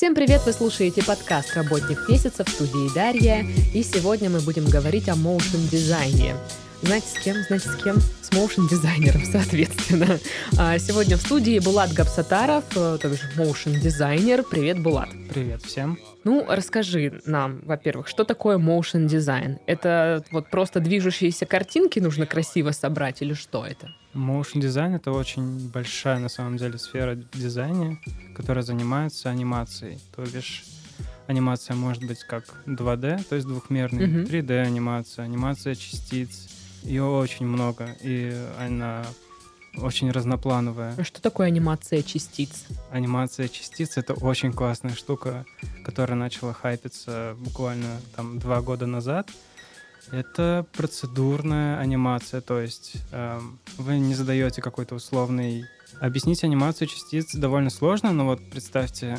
Всем привет! Вы слушаете подкаст «Работник месяца» в студии Дарья. И сегодня мы будем говорить о моушн-дизайне. Знаете, с кем? Знаете, с кем? С моушн-дизайнером, соответственно. А сегодня в студии Булат Габсатаров, э, также моушн-дизайнер. Привет, Булат. Привет всем. Ну, расскажи нам, во-первых, что такое motion дизайн? Это вот просто движущиеся картинки нужно красиво собрать или что это? Motion дизайн это очень большая на самом деле сфера дизайна, которая занимается анимацией. То бишь анимация может быть как 2D, то есть двухмерный, uh-huh. 3D анимация, анимация частиц, ее очень много, и она очень разноплановая. А что такое анимация частиц? Анимация частиц — это очень классная штука, которая начала хайпиться буквально там два года назад. Это процедурная анимация, то есть э, вы не задаете какой-то условный... Объяснить анимацию частиц довольно сложно, но вот представьте,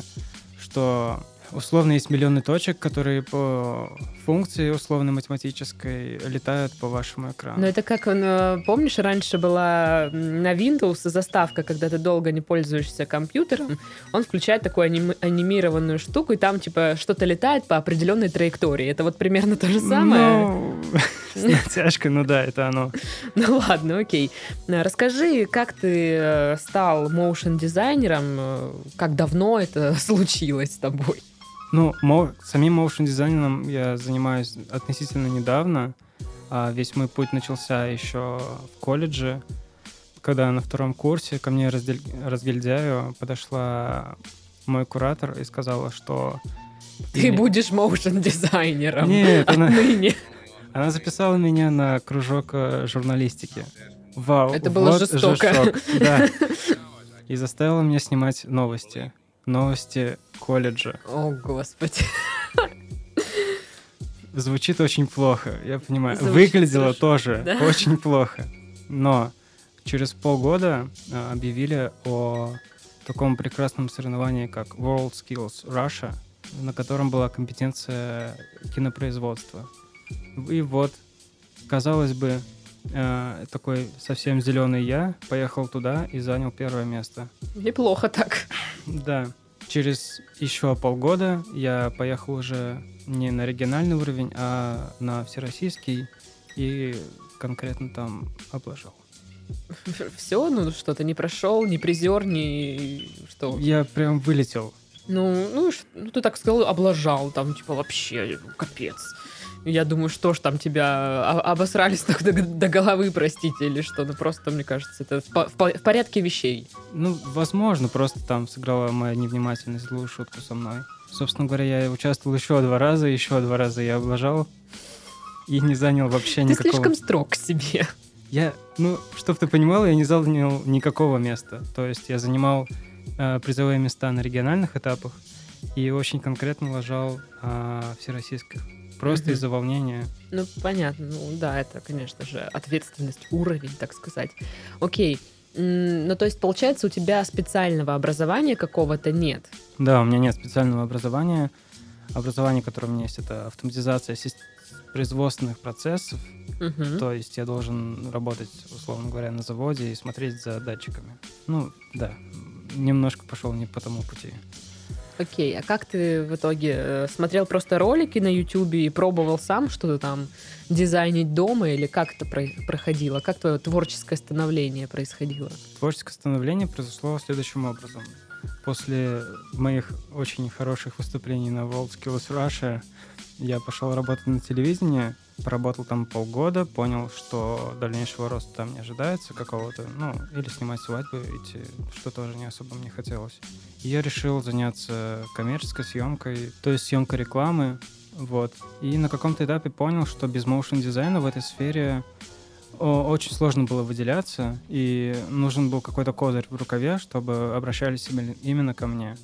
что условно есть миллионы точек, которые по функции условно-математической летают по вашему экрану. Но это как, ну, помнишь, раньше была на Windows заставка, когда ты долго не пользуешься компьютером, он включает такую аним- анимированную штуку, и там типа что-то летает по определенной траектории. Это вот примерно то же самое? Ну, с натяжкой, ну да, это оно. Ну ладно, окей. Расскажи, как ты э, стал моушен-дизайнером, э, как давно это случилось с тобой? Ну, мо- самим моушен дизайном я занимаюсь относительно недавно. А весь мой путь начался еще в колледже, когда на втором курсе ко мне раздель... разгильдяю подошла мой куратор и сказала, что... Ты меня... будешь моушен дизайнером Нет, она... она записала меня на кружок э, журналистики. Вау, Это было вот жестоко. Же шок, да. И заставила меня снимать новости новости колледжа. О, господи. Звучит очень плохо, я понимаю. Звучит Выглядело страшно. тоже да? очень плохо. Но через полгода а, объявили о таком прекрасном соревновании, как World Skills Russia, на котором была компетенция кинопроизводства. И вот, казалось бы, э, такой совсем зеленый я поехал туда и занял первое место. Неплохо так. Да. Через еще полгода я поехал уже не на региональный уровень, а на всероссийский и конкретно там облажал. Все, ну что-то не прошел, не призер, не что. Я прям вылетел. Ну, ну, ну ты так сказал, облажал, там типа вообще капец. Я думаю, что ж там тебя обосрались до, до головы, простите, или что. Ну, просто, мне кажется, это в, в, в порядке вещей. Ну, возможно, просто там сыграла моя невнимательность злую шутку со мной. Собственно говоря, я участвовал еще два раза, еще два раза я облажал и не занял вообще никакого... Ты слишком строг к себе. Я, ну, чтобы ты понимал, я не занял никакого места. То есть я занимал э, призовые места на региональных этапах и очень конкретно лажал э, всероссийских просто mm-hmm. из-за волнения. Ну, понятно. Ну, да, это, конечно же, ответственность, уровень, так сказать. Окей. Ну, то есть, получается, у тебя специального образования какого-то нет? Да, у меня нет специального образования. Образование, которое у меня есть, это автоматизация производственных процессов. Угу. То есть я должен работать, условно говоря, на заводе и смотреть за датчиками. Ну, да, немножко пошел не по тому пути. Окей, а как ты в итоге э, смотрел просто ролики на YouTube и пробовал сам что-то там дизайнить дома или как это про- проходило? Как твое творческое становление происходило? Творческое становление произошло следующим образом. После моих очень хороших выступлений на World Skills Russia я пошел работать на телевидении, поработал там полгода, понял, что дальнейшего роста там не ожидается какого-то, ну, или снимать свадьбу идти, что тоже не особо мне хотелось. Я решил заняться коммерческой съемкой, то есть съемкой рекламы, вот. И на каком-то этапе понял, что без моушен дизайна в этой сфере очень сложно было выделяться, и нужен был какой-то козырь в рукаве, чтобы обращались именно ко мне.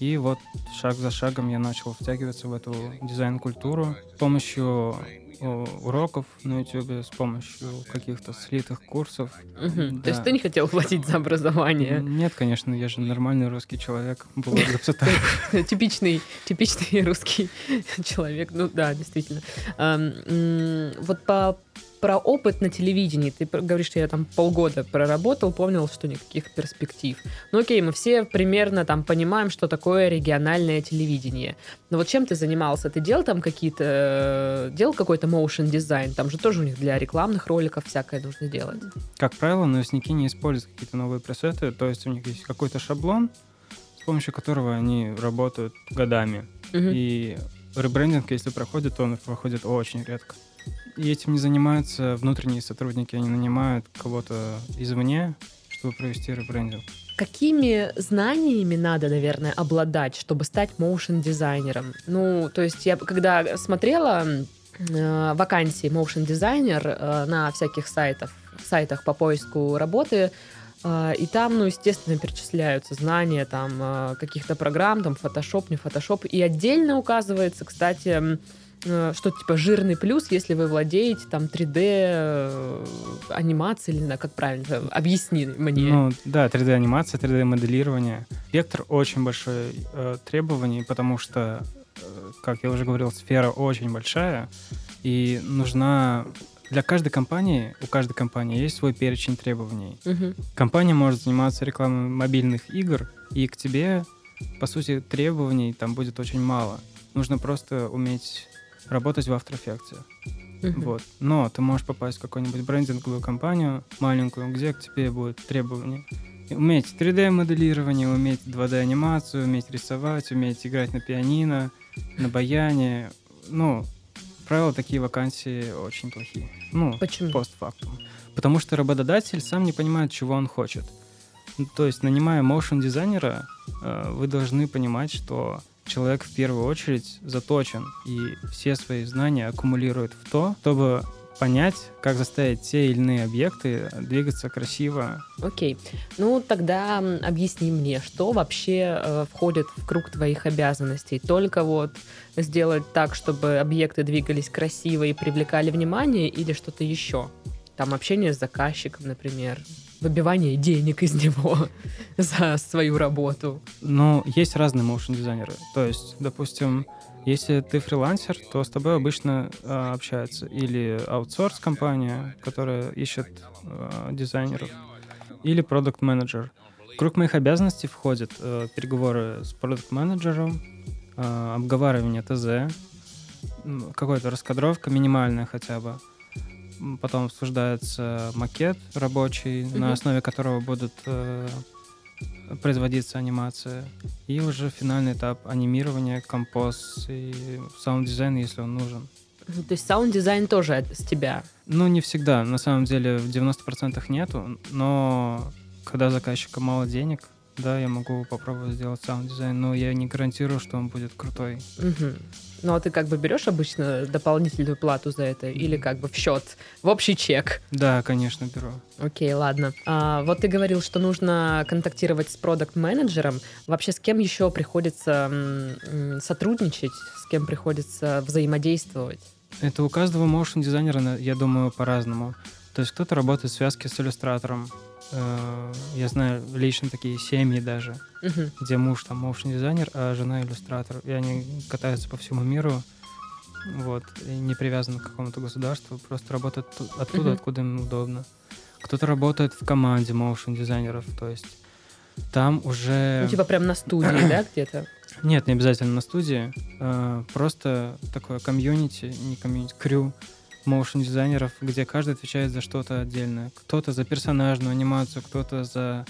И вот шаг за шагом я начал втягиваться в эту дизайн-культуру с помощью уроков на YouTube, с помощью каких-то слитых курсов. Угу. Да. То есть ты не хотел платить за образование? Нет, конечно, я же нормальный русский человек. Был Типичный, типичный русский человек. Ну да, действительно. Вот по про опыт на телевидении. Ты говоришь, что я там полгода проработал, понял, что никаких перспектив. Ну окей, мы все примерно там понимаем, что такое региональное телевидение. Но вот чем ты занимался? Ты делал там какие-то... э, Делал какой-то motion дизайн? Там же тоже у них для рекламных роликов всякое нужно делать. Как правило, новостники не используют какие-то новые пресеты, то есть у них есть какой-то шаблон, с помощью которого они работают годами. Мгм. И ребрендинг, если проходит, то он проходит очень редко. И этим не занимаются внутренние сотрудники, они нанимают кого-то извне, чтобы провести ребрендинг. Какими знаниями надо, наверное, обладать, чтобы стать моушен-дизайнером? Ну, то есть я когда смотрела э, вакансии моушен-дизайнер э, на всяких сайтах, сайтах по поиску работы, э, и там, ну, естественно, перечисляются знания там э, каких-то программ, там, Photoshop, не Photoshop, и отдельно указывается, кстати, э, что типа жирный плюс, если вы владеете там 3D э, анимацией, или знаю, как правильно, объясни мне. Ну, да, 3D-анимация, 3D-моделирование. Вектор очень большой э, требований, потому что, э, как я уже говорил, сфера очень большая, и нужна... Для каждой компании, у каждой компании есть свой перечень требований. Мгм. Компания может заниматься рекламой мобильных игр, и к тебе, по сути, требований там будет очень мало. Нужно просто уметь работать в After Effects. Мгм. Вот. Но ты можешь попасть в какую-нибудь брендинговую компанию маленькую, где к тебе будут требования. Уметь 3D-моделирование, уметь 2D-анимацию, уметь рисовать, уметь играть на пианино, на баяне. Ну, правило, такие вакансии очень плохие. Ну, Почему? постфактум. Потому что работодатель сам не понимает, чего он хочет. Ну, То есть, нанимая motion дизайнера, э, вы должны понимать, что человек в первую очередь заточен и все свои знания аккумулирует в то, чтобы понять, как заставить те или иные объекты двигаться красиво. Окей. Ну, тогда объясни мне, что вообще э, входит в круг твоих обязанностей? Только вот сделать так, чтобы объекты двигались красиво и привлекали внимание, или что-то еще? Там общение с заказчиком, например, выбивание денег из него за свою работу. Но есть разные motion дизайнеры. То есть, допустим, если ты фрилансер, то с тобой обычно э, общаются или аутсорс-компания, которая ищет э, дизайнеров, или продукт менеджер В круг моих обязанностей входят э, переговоры с продукт менеджером э, обговаривание ТЗ, какая-то раскадровка минимальная хотя бы. Потом обсуждается макет рабочий, Мгм. на основе которого будут э, производиться анимация. И уже финальный этап анимирования, композ и саунд-дизайн, если он нужен. Мгм. То есть саунд-дизайн тоже с тебя. Ну, не всегда. На самом деле в 90% нету, но когда заказчика мало денег, да, я могу попробовать сделать саунд-дизайн, но я не гарантирую, что он будет крутой. Мгм. Ну, а ты как бы берешь обычно дополнительную плату за это или как бы в счет, в общий чек? Да, конечно, беру. Окей, ладно. А, вот ты говорил, что нужно контактировать с продукт-менеджером. Вообще, с кем еще приходится м, сотрудничать, с кем приходится взаимодействовать? Это у каждого motion дизайнера, на- я думаю, по-разному. То есть кто-то работает в связке с иллюстратором. Э, Я знаю лично такие семьи даже, Мгм. где муж там motion дизайнер, а жена иллюстратор. И они катаются по всему миру, вот, и не привязаны к какому-то государству, просто работают ту- оттуда, Мгм. откуда им удобно. Кто-то работает в команде motion дизайнеров, то есть там уже... Ну, типа прям на студии, да, где-то? Нет, не обязательно на студии. э, просто такое комьюнити, не комьюнити, крю моушен дизайнеров, где каждый отвечает за что-то отдельное. Кто-то за персонажную анимацию, кто-то за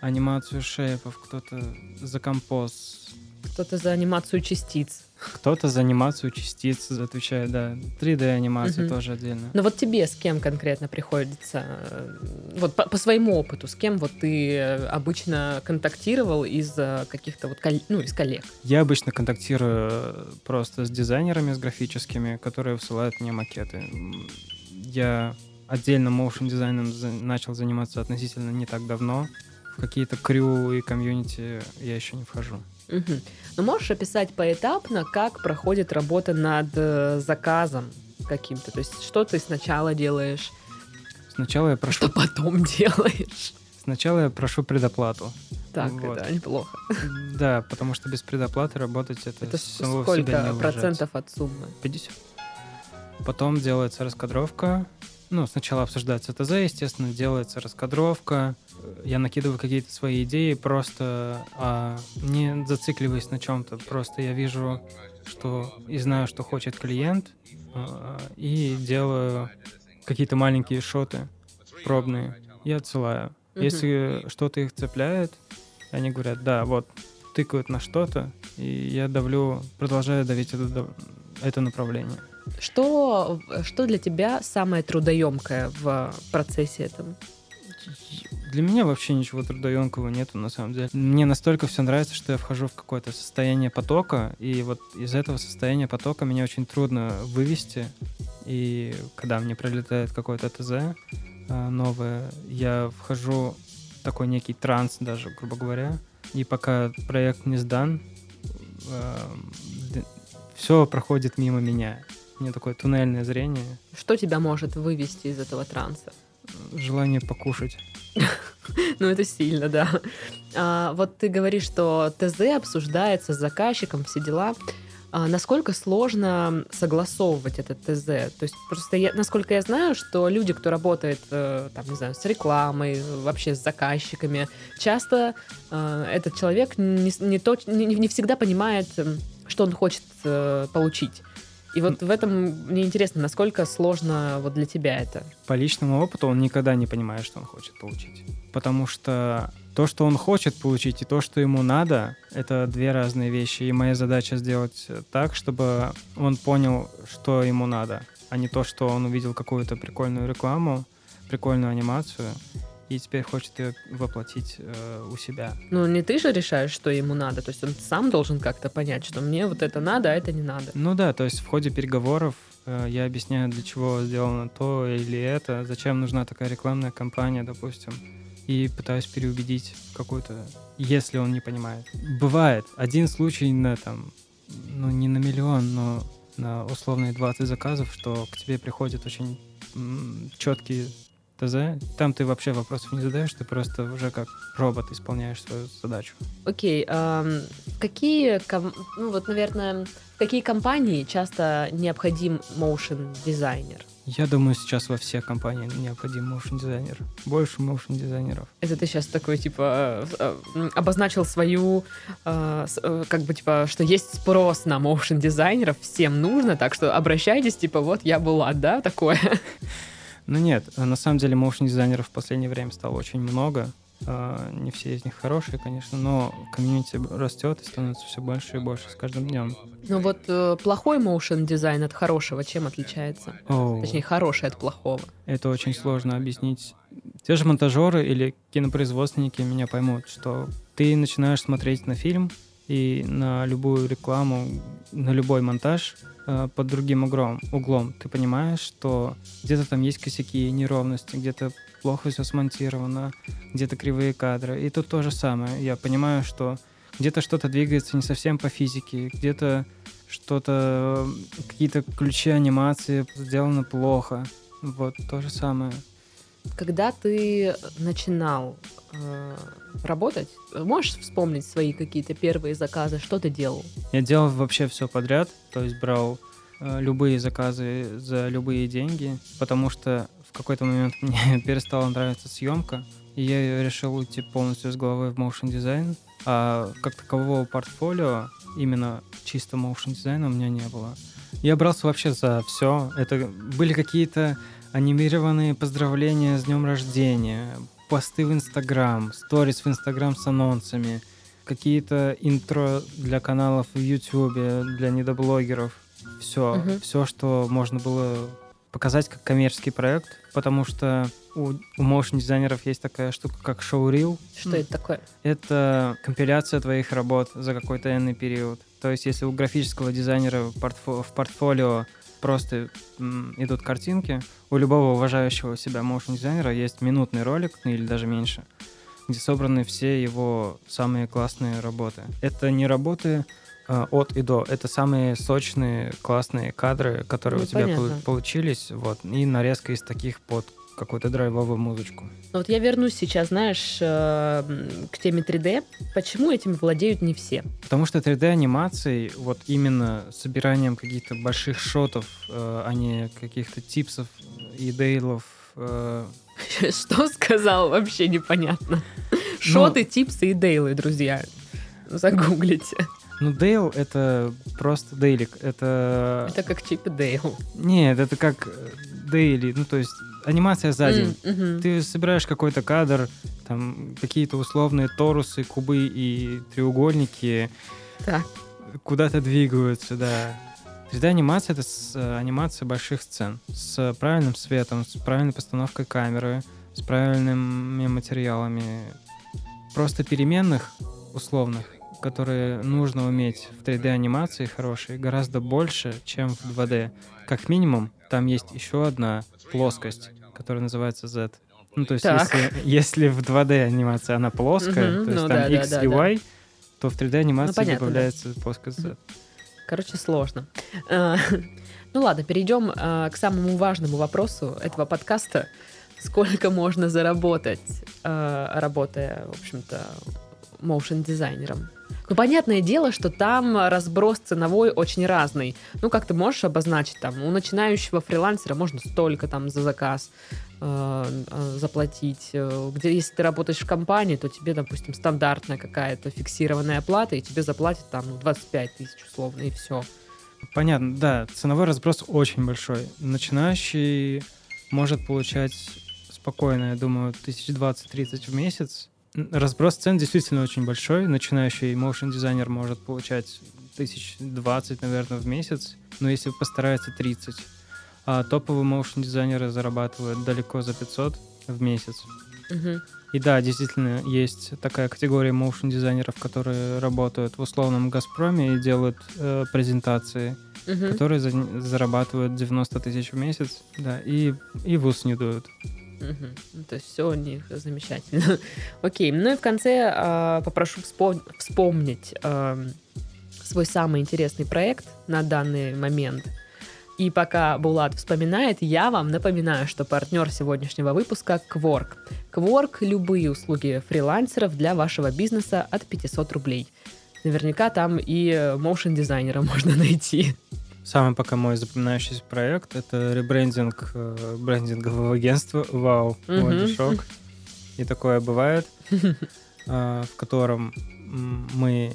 анимацию шейпов, кто-то за композ, Кто-то за анимацию частиц. кто-то за анимацию частиц отвечает, да. 3D-анимация Мгм. тоже отдельно. Но вот тебе с кем конкретно приходится, э, вот по, по своему опыту, с кем вот ты э, обычно контактировал из э, каких-то вот, ну, из коллег? Я обычно контактирую просто с дизайнерами, с графическими, которые высылают мне макеты. Я отдельно моушен дизайном за- начал заниматься относительно не так давно. В какие-то крю и комьюнити я еще не вхожу. Мгм. Ну, можешь описать поэтапно, как проходит работа над э, заказом каким-то? То есть, что ты сначала делаешь, Сначала я прошу, что потом делаешь? сначала я прошу предоплату. Так, Вот. это неплохо. Да, потому что без предоплаты работать это, Это сколько процентов от суммы? 50. Потом делается раскадровка, ну, сначала обсуждается ТЗ, естественно, делается раскадровка, я накидываю какие-то свои идеи, просто а, не зацикливаясь на чем-то, просто я вижу, что и знаю, что хочет клиент, а, и делаю какие-то маленькие шоты пробные и отсылаю. Угу. Если что-то их цепляет, они говорят, да, вот, тыкают на что-то, и я давлю, продолжаю давить это, это направление. Что, что для тебя самое трудоемкое в процессе этом? Для меня вообще ничего трудоемкого нету, на самом деле. Мне настолько все нравится, что я вхожу в какое-то состояние потока, и вот из этого состояния потока меня очень трудно вывести. И когда мне прилетает какое-то ТЗ э, новое, я вхожу в такой некий транс даже, грубо говоря. И пока проект не сдан, э, все проходит мимо меня. У меня такое туннельное зрение. Что тебя может вывести из этого транса? Желание покушать. Ну, это сильно, да. А, вот ты говоришь, что ТЗ обсуждается с заказчиком, все дела. А насколько сложно согласовывать этот ТЗ? То есть просто я, насколько я знаю, что люди, кто работает, э, там, не знаю, с рекламой, вообще с заказчиками, часто э, этот человек не, не, то, не, не всегда понимает, что он хочет э, получить. И вот в этом мне интересно, насколько сложно вот для тебя это? По личному опыту он никогда не понимает, что он хочет получить. Потому что то, что он хочет получить, и то, что ему надо, это две разные вещи. И моя задача сделать так, чтобы он понял, что ему надо, а не то, что он увидел какую-то прикольную рекламу, прикольную анимацию, и теперь хочет ее воплотить э, у себя. Ну, не ты же решаешь, что ему надо, то есть он сам должен как-то понять, что мне вот это надо, а это не надо. Ну да, то есть в ходе переговоров э, я объясняю, для чего сделано то или это, зачем нужна такая рекламная кампания, допустим, и пытаюсь переубедить какую-то, если он не понимает. Бывает один случай на там, ну не на миллион, но на условные 20 заказов, что к тебе приходят очень четкие ТЗ. Там ты вообще вопросов не задаешь, ты просто уже как робот исполняешь свою задачу. Окей. Okay, какие, ну вот, наверное, какие компании часто необходим motion дизайнер? Я думаю, сейчас во всех компаниях необходим motion дизайнер. Больше motion дизайнеров. Это ты сейчас такой, типа, э, обозначил свою, э, как бы, типа, что есть спрос на motion дизайнеров, всем нужно, так что обращайтесь, типа, вот я была, да, такое? Ну нет, на самом деле моушн дизайнеров в последнее время стало очень много. А, не все из них хорошие, конечно, но комьюнити растет и становится все больше и больше с каждым днем. Ну вот э, плохой моушен дизайн от хорошего чем отличается? Oh. Точнее, хороший от плохого. Это очень сложно объяснить. Те же монтажеры или кинопроизводственники меня поймут, что ты начинаешь смотреть на фильм и на любую рекламу, на любой монтаж — э, под другим углом, углом. Ты понимаешь, что где-то там есть косяки, неровности, где-то плохо все смонтировано, где-то кривые кадры. И тут то же самое. Я понимаю, что где-то что-то двигается не совсем по физике, где-то что-то, какие-то ключи анимации сделаны плохо. Вот то же самое. Когда ты начинал э, работать, можешь вспомнить свои какие-то первые заказы? Что ты делал? Я делал вообще все подряд, то есть брал э, любые заказы за любые деньги, потому что в какой-то момент мне перестала нравиться съемка, и я решил уйти полностью с головы в motion дизайн, а как такового портфолио именно чисто motion дизайна у меня не было. Я брался вообще за все. Это были какие-то анимированные поздравления с днем рождения, посты в Инстаграм, сторис в Инстаграм с анонсами, какие-то интро для каналов в Ютубе, для недоблогеров. Все, угу. все, что можно было показать как коммерческий проект, потому что у, у motion дизайнеров есть такая штука, как шоурил. Что это такое? Это компиляция твоих работ за какой-то энный период. То есть, если у графического дизайнера в портфолио просто идут картинки. У любого уважающего себя моушн дизайнера есть минутный ролик, ну или даже меньше, где собраны все его самые классные работы. Это не работы э, от и до, это самые сочные, классные кадры, которые ну, у тебя понятно. получились, вот, и нарезка из таких под какую-то драйвовую музычку. Ну вот я вернусь сейчас, знаешь, э, к теме 3D. Почему этим владеют не все? Потому что 3D-анимацией, вот именно собиранием каких-то больших шотов, э, а не каких-то типсов и Дейлов. э, Что сказал, вообще непонятно. Шоты, типсы и дейлы, друзья. Загуглите. Ну, Дейл — это просто Дейлик. Это... Это как Чип и Дейл. Нет, это как э, Дейли. Ну, то есть анимация за день. М, мгм. Ты собираешь какой-то кадр, там какие-то условные торусы, кубы и треугольники Так. куда-то двигаются, да. 3D-анимация — это с- э, анимация больших сцен с правильным светом, с правильной постановкой камеры, с правильными материалами. Просто переменных условных, которые нужно уметь в 3D-анимации хорошей, гораздо больше, чем в 2D. Как минимум, там есть еще одна плоскость, которая называется Z. Ну, то есть, Так. если, если в 2D анимация она плоская, то есть ну там да, X да, и да. Y, то в 3D-анимации Ну, понятно, да. добавляется плоскость Z. Короче, сложно. А, Ну ладно, перейдем а, к самому важному вопросу этого подкаста. Сколько можно заработать, а, работая, в общем-то, моушен-дизайнером? Ну, понятное дело, что там разброс ценовой очень разный. Ну, как ты можешь обозначить, там, у начинающего фрилансера можно столько там за заказ э, э, заплатить. Э, Где, если ты работаешь в компании, то тебе, допустим, стандартная какая-то фиксированная оплата, и тебе заплатят там ну, 25 тысяч условно, и все. Понятно, да, ценовой разброс очень большой. Начинающий может получать спокойно, я думаю, тысяч двадцать-тридцать в месяц. Разброс цен действительно очень большой. Начинающий motion дизайнер может получать тысяч двадцать, наверное, в месяц, но если постарается 30. А топовые motion дизайнеры зарабатывают далеко за 500 в месяц. Мгм. И да, действительно, есть такая категория моушен дизайнеров, которые работают в условном Газпроме и делают э, презентации, Мгм. которые за- зарабатывают 90 тысяч в месяц, да, и, и в ус не дуют. Мгм. Ну, То есть все у них замечательно. Окей, ну и в конце а, попрошу вспом- вспомнить ам, свой самый интересный проект на данный момент. И пока Булат вспоминает, я вам напоминаю, что партнер сегодняшнего выпуска — Quark. Quark — любые услуги фрилансеров для вашего бизнеса от 500 рублей. Наверняка там и моушен-дизайнера можно найти. Самый пока мой запоминающийся проект — это ребрендинг э, брендингового агентства. Вау, вот Мгм. же шок. И такое бывает, а, в котором мы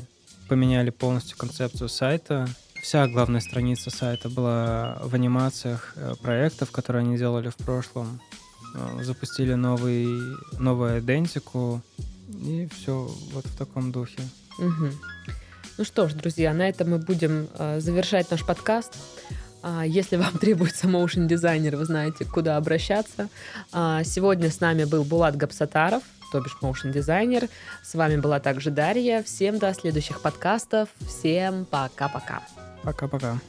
поменяли полностью концепцию сайта. Вся главная страница сайта была в анимациях э, проектов, которые они делали в прошлом. Э, Запустили новый, новую идентику, и все вот в таком духе. Мгм. Ну что ж, друзья, на этом мы будем э, завершать наш подкаст. А, Если вам требуется моушен дизайнер, вы знаете, куда обращаться. А, Сегодня с нами был Булат Гапсатаров, то бишь моушен дизайнер. С вами была также Дарья. Всем до следующих подкастов. Всем пока-пока. Пока-пока.